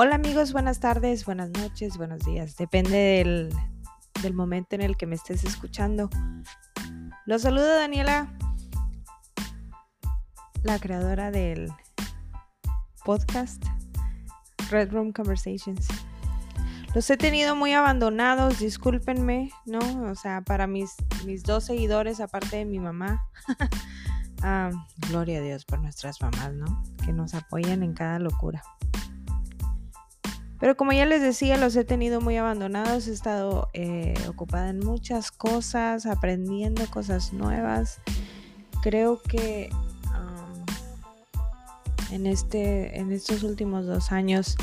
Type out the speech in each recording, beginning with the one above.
Hola amigos, buenas tardes, buenas noches, buenos días. Depende del, momento en el que me estés escuchando. Los saludo Daniela, la creadora del podcast Red Room Conversations. Los he tenido muy abandonados, discúlpenme, ¿no? O sea, para mis, mis dos seguidores, aparte de mi mamá. ah, gloria a Dios por nuestras mamás, ¿no? Que nos apoyan en cada locura. Pero como ya les decía, los he tenido muy abandonados, he estado eh, ocupada en muchas cosas, aprendiendo cosas nuevas. Creo que en, este, en estos últimos dos años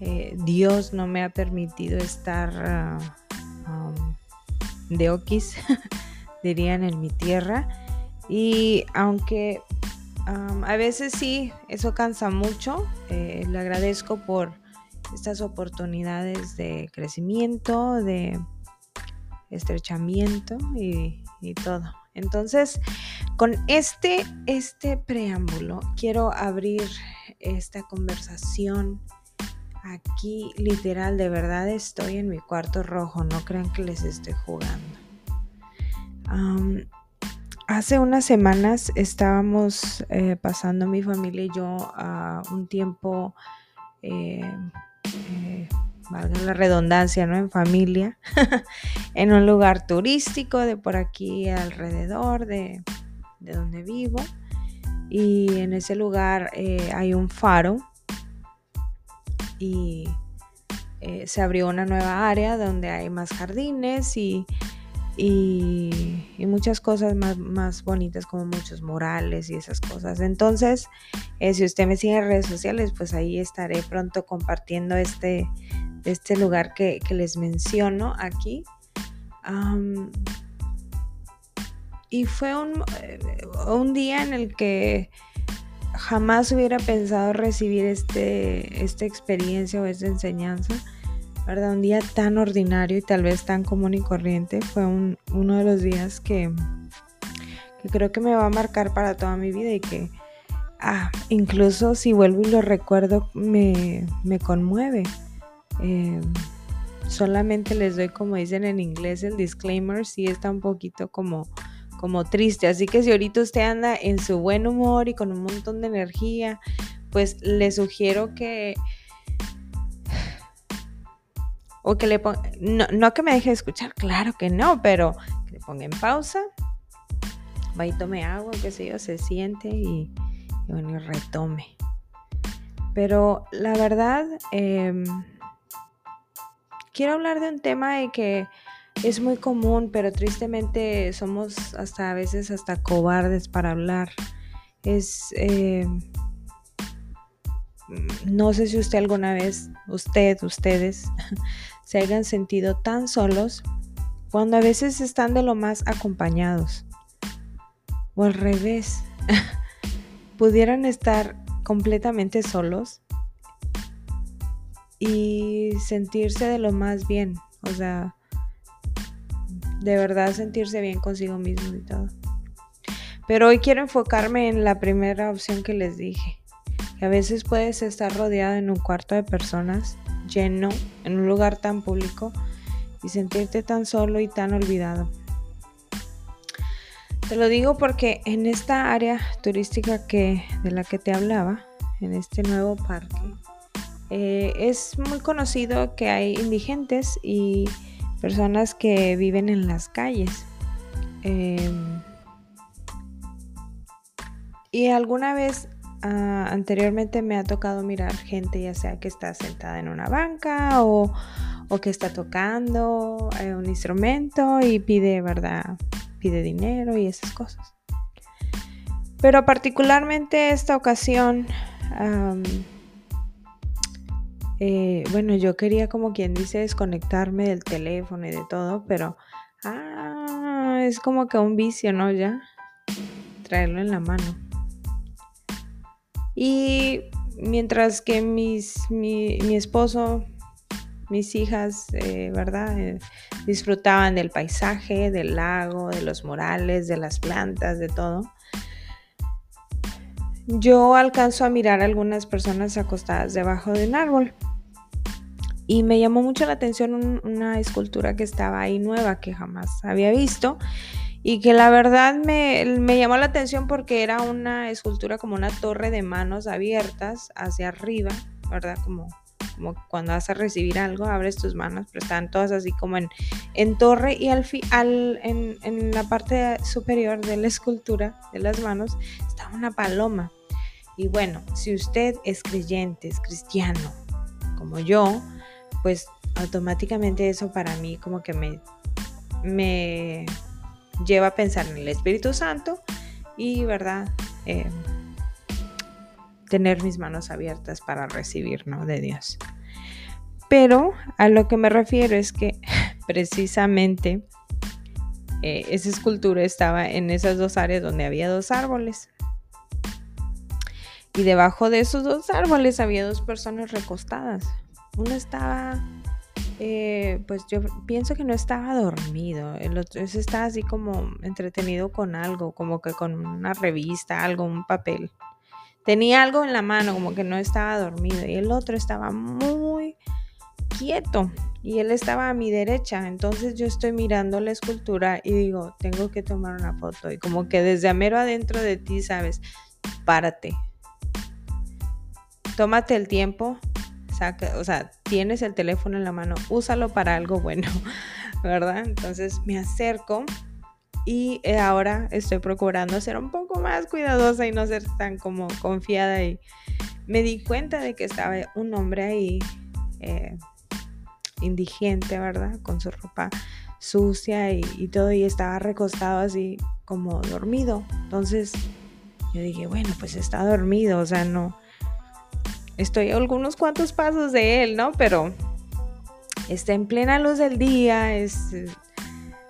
eh, Dios no me ha permitido estar ah, de oquis, dirían en mi tierra. Y aunque a veces sí, eso cansa mucho, eh, le agradezco por estas oportunidades de crecimiento, de estrechamiento y, todo. Entonces, con este, este preámbulo, quiero abrir esta conversación aquí literal, de verdad estoy en mi cuarto rojo, no crean que les estoy jugando. hace unas semanas estábamos eh, pasando mi familia y yo a un tiempo eh, eh, valga la redundancia, ¿no? En familia, en un lugar turístico de por aquí alrededor de, donde vivo. Y en ese lugar eh, hay un faro y eh, se abrió una nueva área donde hay más jardines y, muchas cosas más, bonitas como muchos murales y esas cosas. Entonces, eh, si usted me sigue en redes sociales, pues ahí estaré pronto compartiendo este, este lugar que, les menciono aquí. y fue un, eh, un, día en el que jamás hubiera pensado recibir este, esta experiencia o esta enseñanza ¿verdad? Un día tan ordinario y tal vez tan común y corriente fue uno de los días que, creo que me va a marcar para toda mi vida y que ah, incluso si vuelvo y lo recuerdo me, conmueve. Eh, solamente les doy como dicen en inglés el disclaimer, si está un poquito como, como triste. Así que si ahorita usted anda en su buen humor y con un montón de energía, pues le sugiero que o que le ponga, no, que me deje de escuchar, claro que no, pero que le ponga en pausa, va y tome agua, qué sé yo, se siente y, bueno, y retome. Pero la verdad, em, quiero hablar de un tema de que es muy común, pero tristemente somos hasta a veces hasta cobardes para hablar. Es, em, no sé si usted alguna vez, usted, ustedes, se hayan sentido tan solos cuando a veces están de lo más acompañados. O al revés, pudieran estar completamente solos y sentirse de lo más bien. O sea, de verdad sentirse bien consigo mismo y todo. Pero hoy quiero enfocarme en la primera opción que les dije. Que a veces puedes estar rodeado en un cuarto de personas lleno, en un lugar tan público y sentirte tan solo y tan olvidado. Te lo digo porque en esta área turística que, de la que te hablaba, en este nuevo parque, eh, es muy conocido que hay indigentes y personas que viven en las calles. Em, y alguna vez Ah, anteriormente me ha tocado mirar gente ya sea que está sentada en una banca o, que está tocando eh, un instrumento y pide, ¿verdad? Pide dinero y esas cosas. Pero particularmente esta ocasión, eh, bueno, yo quería como quien dice desconectarme del teléfono y de todo, pero ah, es como que un vicio, ¿no? Ya traerlo en la mano. Y mientras que mis, mi, esposo, mis hijas, eh, ¿verdad? Eh, disfrutaban del paisaje, del lago, de los morales, de las plantas, de todo. Yo alcanzo a mirar a algunas personas acostadas debajo de un árbol. Y me llamó mucho la atención una escultura que estaba ahí nueva, que jamás había visto. Y que la verdad me, me llamó la atención porque era una escultura como una torre de manos abiertas hacia arriba, ¿verdad? Como como cuando vas a recibir algo, abres tus manos, pero están todas así como en, en torre y al, al en, en, la parte superior de la escultura de las manos está una paloma. Y bueno, si usted es creyente, es cristiano, como yo, pues automáticamente eso para mí como que me, me lleva a pensar en el Espíritu Santo y, ¿verdad? Eh, tener mis manos abiertas para recibir, ¿no? De Dios. Pero a lo que me refiero es que precisamente eh, esa escultura estaba en esas dos áreas donde había dos árboles. Y debajo de esos dos árboles había dos personas recostadas. Uno estaba, eh, pues yo pienso que no estaba dormido. El otro estaba así como entretenido con algo, como que con una revista, algo, un papel tenía algo en la mano, como que no estaba dormido. Y el otro estaba muy quieto y él estaba a mi derecha. Entonces yo estoy mirando la escultura y digo, tengo que tomar una foto. Y como que desde a mero adentro de ti, sabes, párate. Tómate el tiempo. O sea, tienes el teléfono en la mano, úsalo para algo bueno, ¿verdad? Entonces me acerco y eh, ahora estoy procurando ser un poco más cuidadosa y no ser tan como confiada y me di cuenta de que estaba un hombre ahí eh, indigente, ¿verdad? Con su ropa sucia y, y, todo y estaba recostado así como dormido. Entonces yo dije, bueno, pues está dormido, o sea, no, estoy a algunos cuantos pasos de él, ¿no? Pero está en plena luz del día, es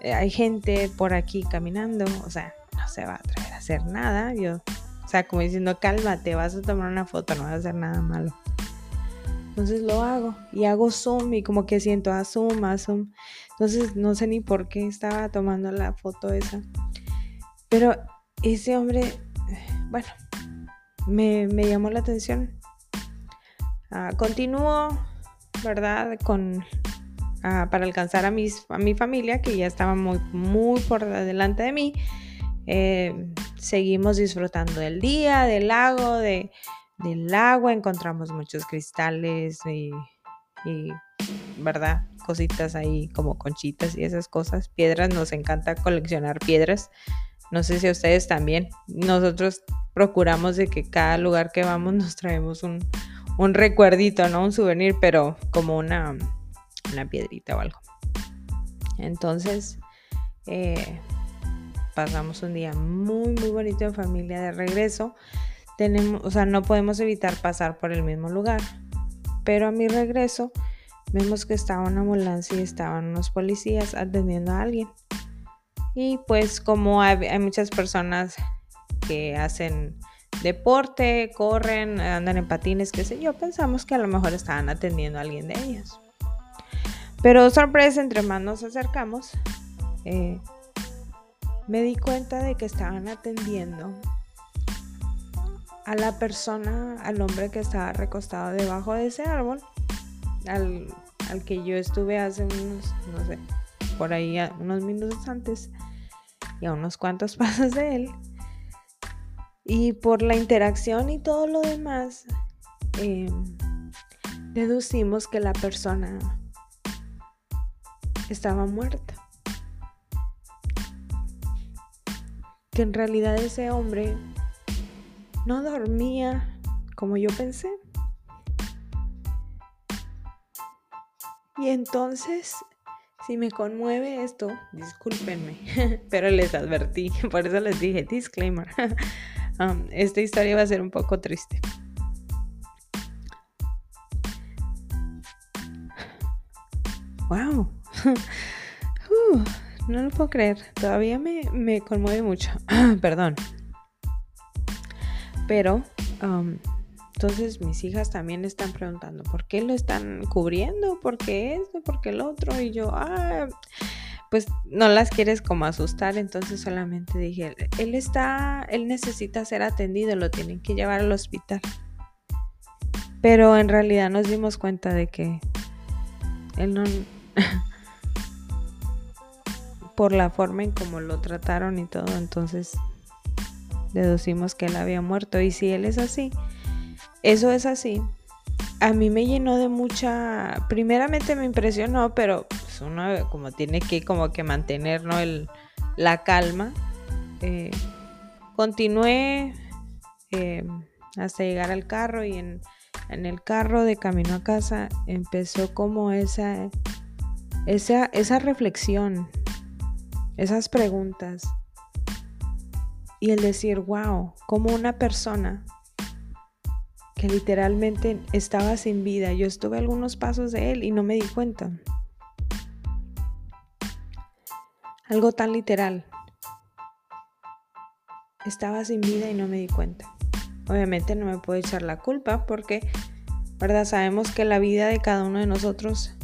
eh, hay gente por aquí caminando, o sea, no se va a atrever a hacer nada. Yo, o sea, como diciendo, cálmate, vas a tomar una foto, no vas a hacer nada malo. Entonces lo hago y hago zoom y como que siento a zoom, a zoom. Entonces no sé ni por qué estaba tomando la foto esa. Pero ese hombre, bueno, me, llamó la atención. Uh, continúo, ¿verdad? Con para alcanzar a, mis, a mi familia, que ya estaba muy, muy por delante de mí. Eh, seguimos disfrutando del día, del lago, de, del agua, encontramos muchos cristales y, y, ¿verdad? Cositas ahí como conchitas y esas cosas. Piedras, nos encanta coleccionar piedras. No sé si a ustedes también. Nosotros procuramos de que cada lugar que vamos nos traemos un, un recuerdito, ¿no? Un souvenir, pero como una una piedrita o algo. Entonces, eh, pasamos un día muy, muy bonito en familia de regreso. Tenemos, o sea, no podemos evitar pasar por el mismo lugar. Pero a mi regreso, vemos que estaba una ambulancia y estaban unos policías atendiendo a alguien. Y pues como hay, hay muchas personas que hacen deporte, corren, andan en patines, qué sé yo, pensamos que a lo mejor estaban atendiendo a alguien de ellos. Pero sorpresa, entre más nos acercamos, eh, me di cuenta de que estaban atendiendo a la persona, al hombre que estaba recostado debajo de ese árbol, al, que yo estuve hace unos, no sé, por ahí unos minutos antes y a unos cuantos pasos de él. Y por la interacción y todo lo demás, eh, deducimos que la persona estaba muerta. Que en realidad ese hombre no dormía como yo pensé. Y entonces, si me conmueve esto, discúlpenme, pero les advertí, por eso les dije, disclaimer, esta historia va a ser un poco triste. Wow, no lo puedo creer. Todavía me, conmueve mucho. Perdón. Pero, entonces mis hijas también están preguntando, ¿por qué lo están cubriendo? ¿Por qué esto? ¿Por qué el otro? Y yo, ah, pues no las quieres como asustar, entonces solamente dije, él está, él necesita ser atendido, lo tienen que llevar al hospital. Pero en realidad nos dimos cuenta de que él no... por la forma en cómo lo trataron y todo, entonces deducimos que él había muerto. Y si él es así, eso es así, a mí me llenó de mucha, primeramente me impresionó, pero pues, uno como tiene que como que mantener ¿no? el, la calma. Eh, continué eh, hasta llegar al carro y en, en, el carro de camino a casa empezó como esa, esa, esa reflexión, esas preguntas y el decir, wow, como una persona que literalmente estaba sin vida. Yo estuve algunos pasos de él y no me di cuenta. Algo tan literal. Estaba sin vida y no me di cuenta. Obviamente no me puedo echar la culpa porque, ¿verdad? Sabemos que la vida de cada uno de nosotros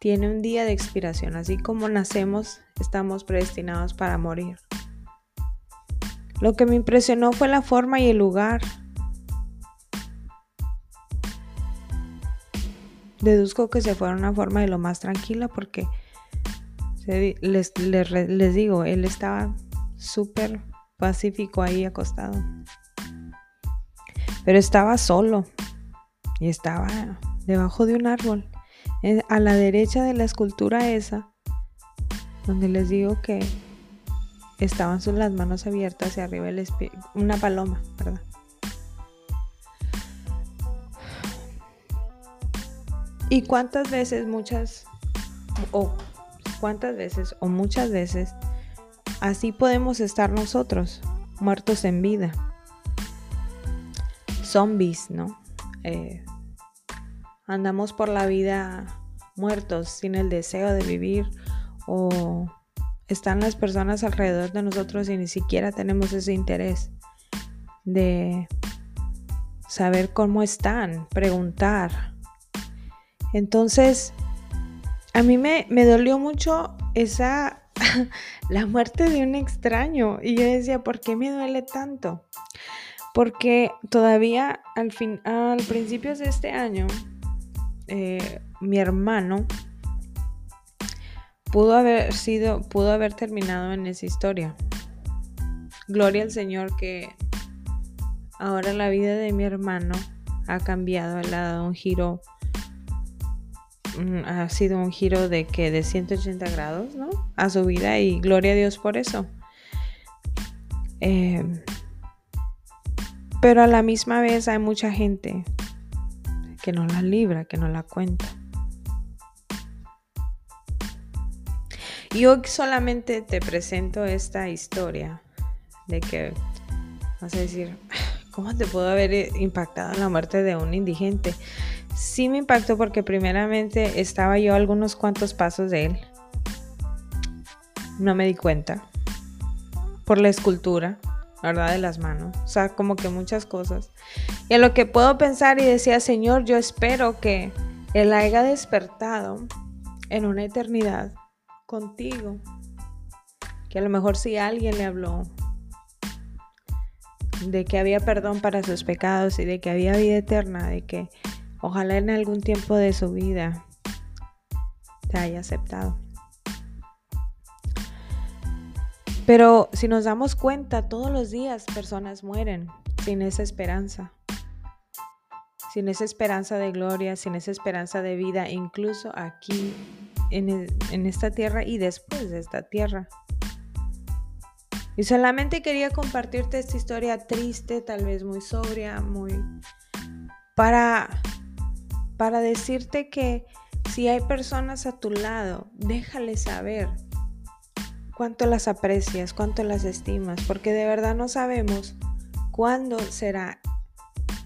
tiene un día de expiración. Así como nacemos, estamos predestinados para morir. Lo que me impresionó fue la forma y el lugar Deduzco que se fue a una forma de lo más tranquila porque les, les, digo, él estaba súper pacífico ahí acostado. Pero estaba solo y estaba debajo de un árbol. A la derecha de la escultura esa, donde les digo que estaban sus las manos abiertas hacia arriba el una paloma, ¿verdad? ¿Y cuántas veces, muchas, cuántas veces, o muchas veces, así podemos estar nosotros, muertos en vida? Zombies, ¿no? Eh, andamos por la vida muertos, sin el deseo de vivir, o están las personas alrededor de nosotros y ni siquiera tenemos ese interés de saber cómo están, preguntar, entonces, a mí me, dolió mucho esa, la muerte de un extraño. Y yo decía, ¿por qué me duele tanto? Porque todavía al, fin, al principios de este año, eh, mi hermano pudo haber sido, pudo haber terminado en esa historia. Gloria al Señor que ahora la vida de mi hermano ha cambiado, ha dado un giro ha sido un giro de que de 180 grados, ¿no? A su vida y gloria a Dios por eso. Em, pero a la misma vez hay mucha gente que no la libra, que no la cuenta. Y hoy solamente te presento esta historia de que vas a decir, ¿cómo te pudo haber impactado la muerte de un indigente? Sí me impactó porque primeramente estaba yo a algunos cuantos pasos de él. No me di cuenta. Por la escultura, ¿verdad? De las manos. O sea, como que muchas cosas. Y a lo que puedo pensar y decía, Señor, yo espero que Él haya despertado en una eternidad contigo. Que a lo mejor si alguien le habló de que había perdón para sus pecados y de que había vida eterna, de que Ojalá en algún tiempo de su vida te haya aceptado. Pero si nos damos cuenta, todos los días personas mueren sin esa esperanza. Sin esa esperanza de gloria, sin esa esperanza de vida, incluso aquí en, en esta tierra y después de esta tierra. Y solamente quería compartirte esta historia triste, tal vez muy sobria, muy para para decirte que si hay personas a tu lado, déjales saber cuánto las aprecias, cuánto las estimas, porque de verdad no sabemos cuándo será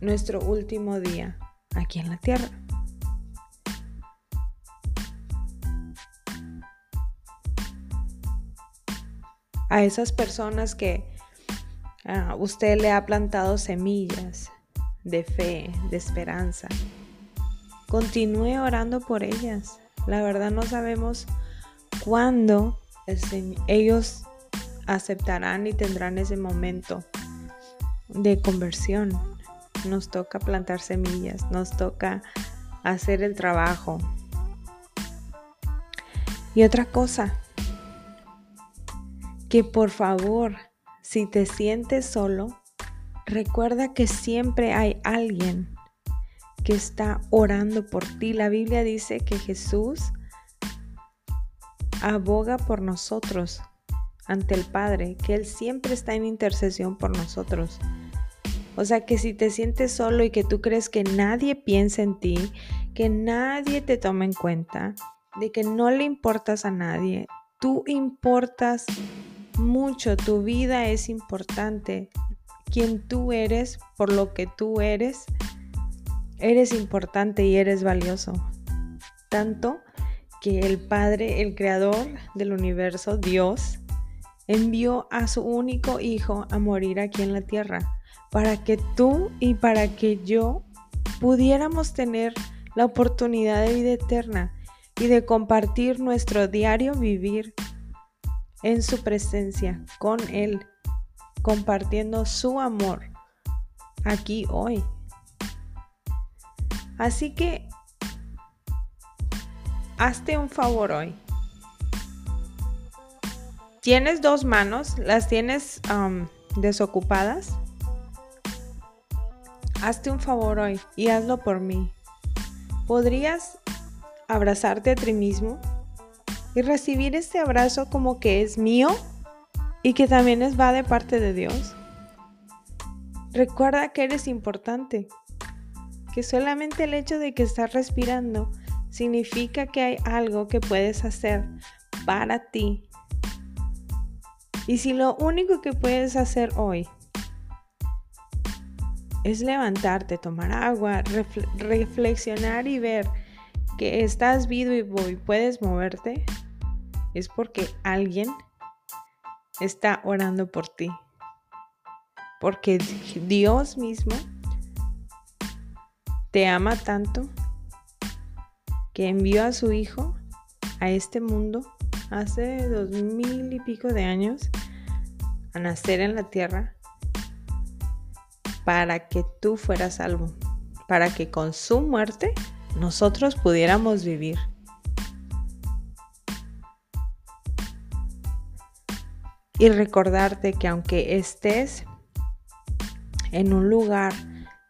nuestro último día aquí en la tierra. A esas personas que ah, usted le ha plantado semillas de fe, de esperanza, Continúe orando por ellas. La verdad no sabemos cuándo ellos aceptarán y tendrán ese momento de conversión. Nos toca plantar semillas, nos toca hacer el trabajo Y otra cosa, que por favor, si te sientes solo, recuerda que siempre hay alguien que está orando por ti. La Biblia dice que Jesús aboga por nosotros ante el Padre, que Él siempre está en intercesión por nosotros. O sea que si te sientes solo y que tú crees que nadie piensa en ti, que nadie te toma en cuenta, de que no le importas a nadie, tú importas mucho, tu vida es importante. Quien tú eres, por lo que tú eres, eres importante y eres valioso. Tanto que el Padre, el Creador del universo, Dios, envió a su único Hijo a morir aquí en la tierra, para que tú y para que yo pudiéramos tener la oportunidad de vida eterna y de compartir nuestro diario vivir en su presencia, con Él, compartiendo su amor aquí hoy. Así que hazte un favor hoy. ¿Tienes dos manos? ¿Las tienes desocupadas? Hazte un favor hoy y hazlo por mí. ¿Podrías abrazarte a ti mismo y recibir este abrazo como que es mío y que también es va de parte de Dios? Recuerda que eres importante, que solamente el hecho de que estás respirando significa que hay algo que puedes hacer para ti y si lo único que puedes hacer hoy es levantarte, tomar agua, reflexionar y ver que estás vivo y puedes moverte, es porque alguien está orando por ti. Porque Dios mismo te ama tanto que envió a su Hijo a este mundo hace dos mil y pico de años a nacer en la tierra para que tú fueras salvo, para que con su muerte nosotros pudiéramos vivir. Y recordarte que aunque estés en un lugar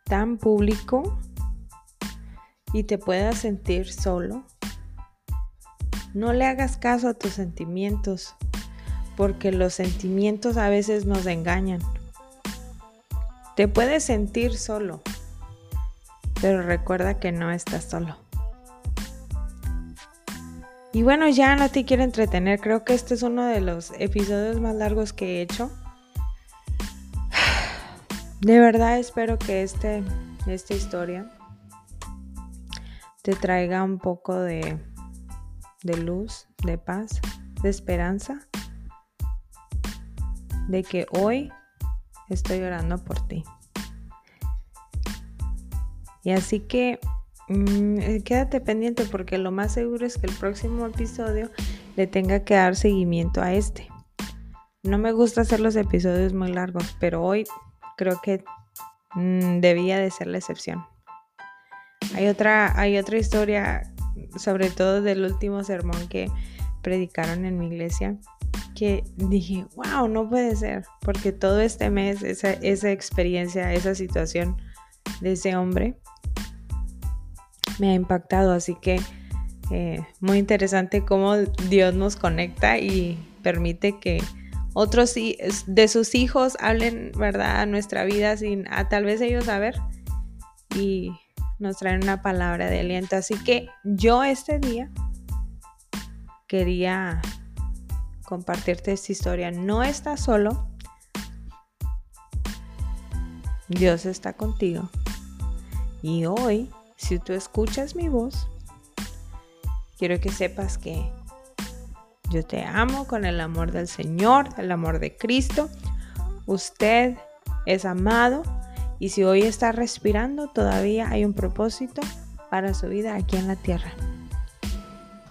tan público y te puedas sentir solo, no le hagas caso a tus sentimientos, porque los sentimientos a veces nos engañan. Te puedes sentir solo, pero recuerda que no estás solo. Y bueno, ya no te quiero entretener, creo que este es uno de los episodios más largos que he hecho. De verdad espero que este, esta historia te traiga un poco de de luz, de paz, de esperanza, de que hoy estoy orando por ti. Y así que mm, eh, quédate pendiente porque lo más seguro es que el próximo episodio le tenga que dar seguimiento a este. No me gusta hacer los episodios muy largos, pero hoy creo que mm, debía de ser la excepción. Hay otra, hay otra historia sobre todo del último sermón que predicaron en mi iglesia, que dije, wow, no puede ser, porque todo este mes esa, esa experiencia, esa situación de ese hombre me ha impactado, así que eh, muy interesante cómo Dios nos conecta y permite que otros de sus hijos hablen, ¿verdad?, a nuestra vida sin a tal vez ellos saber. Y nos traen una palabra de aliento. Así que yo este día quería compartirte esta historia. No estás solo. Dios está contigo. Y hoy, si tú escuchas mi voz, quiero que sepas que yo te amo con el amor del Señor, el amor de Cristo. Usted es amado y si hoy está respirando, todavía hay un propósito para su vida aquí en la tierra.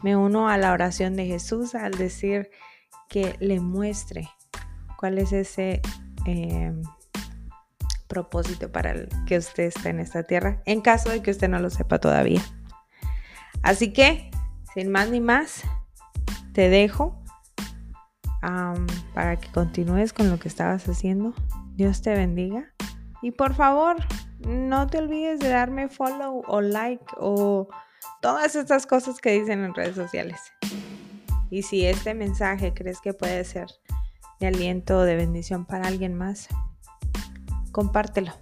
Me uno a la oración de Jesús al decir que le muestre cuál es ese eh, propósito para el que usted esté en esta tierra, en caso de que usted no lo sepa todavía. Así que, sin más ni más, te dejo para que continúes con lo que estabas haciendo. Dios te bendiga. Y por favor, no te olvides de darme follow o like o todas estas cosas que dicen en redes sociales. Y si este mensaje crees que puede ser de aliento o de bendición para alguien más, compártelo.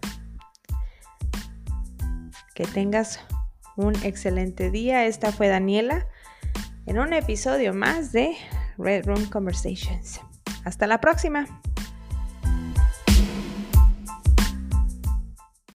Que tengas un excelente día. Esta fue Daniela en un episodio más de Red Room Conversations. Hasta la próxima.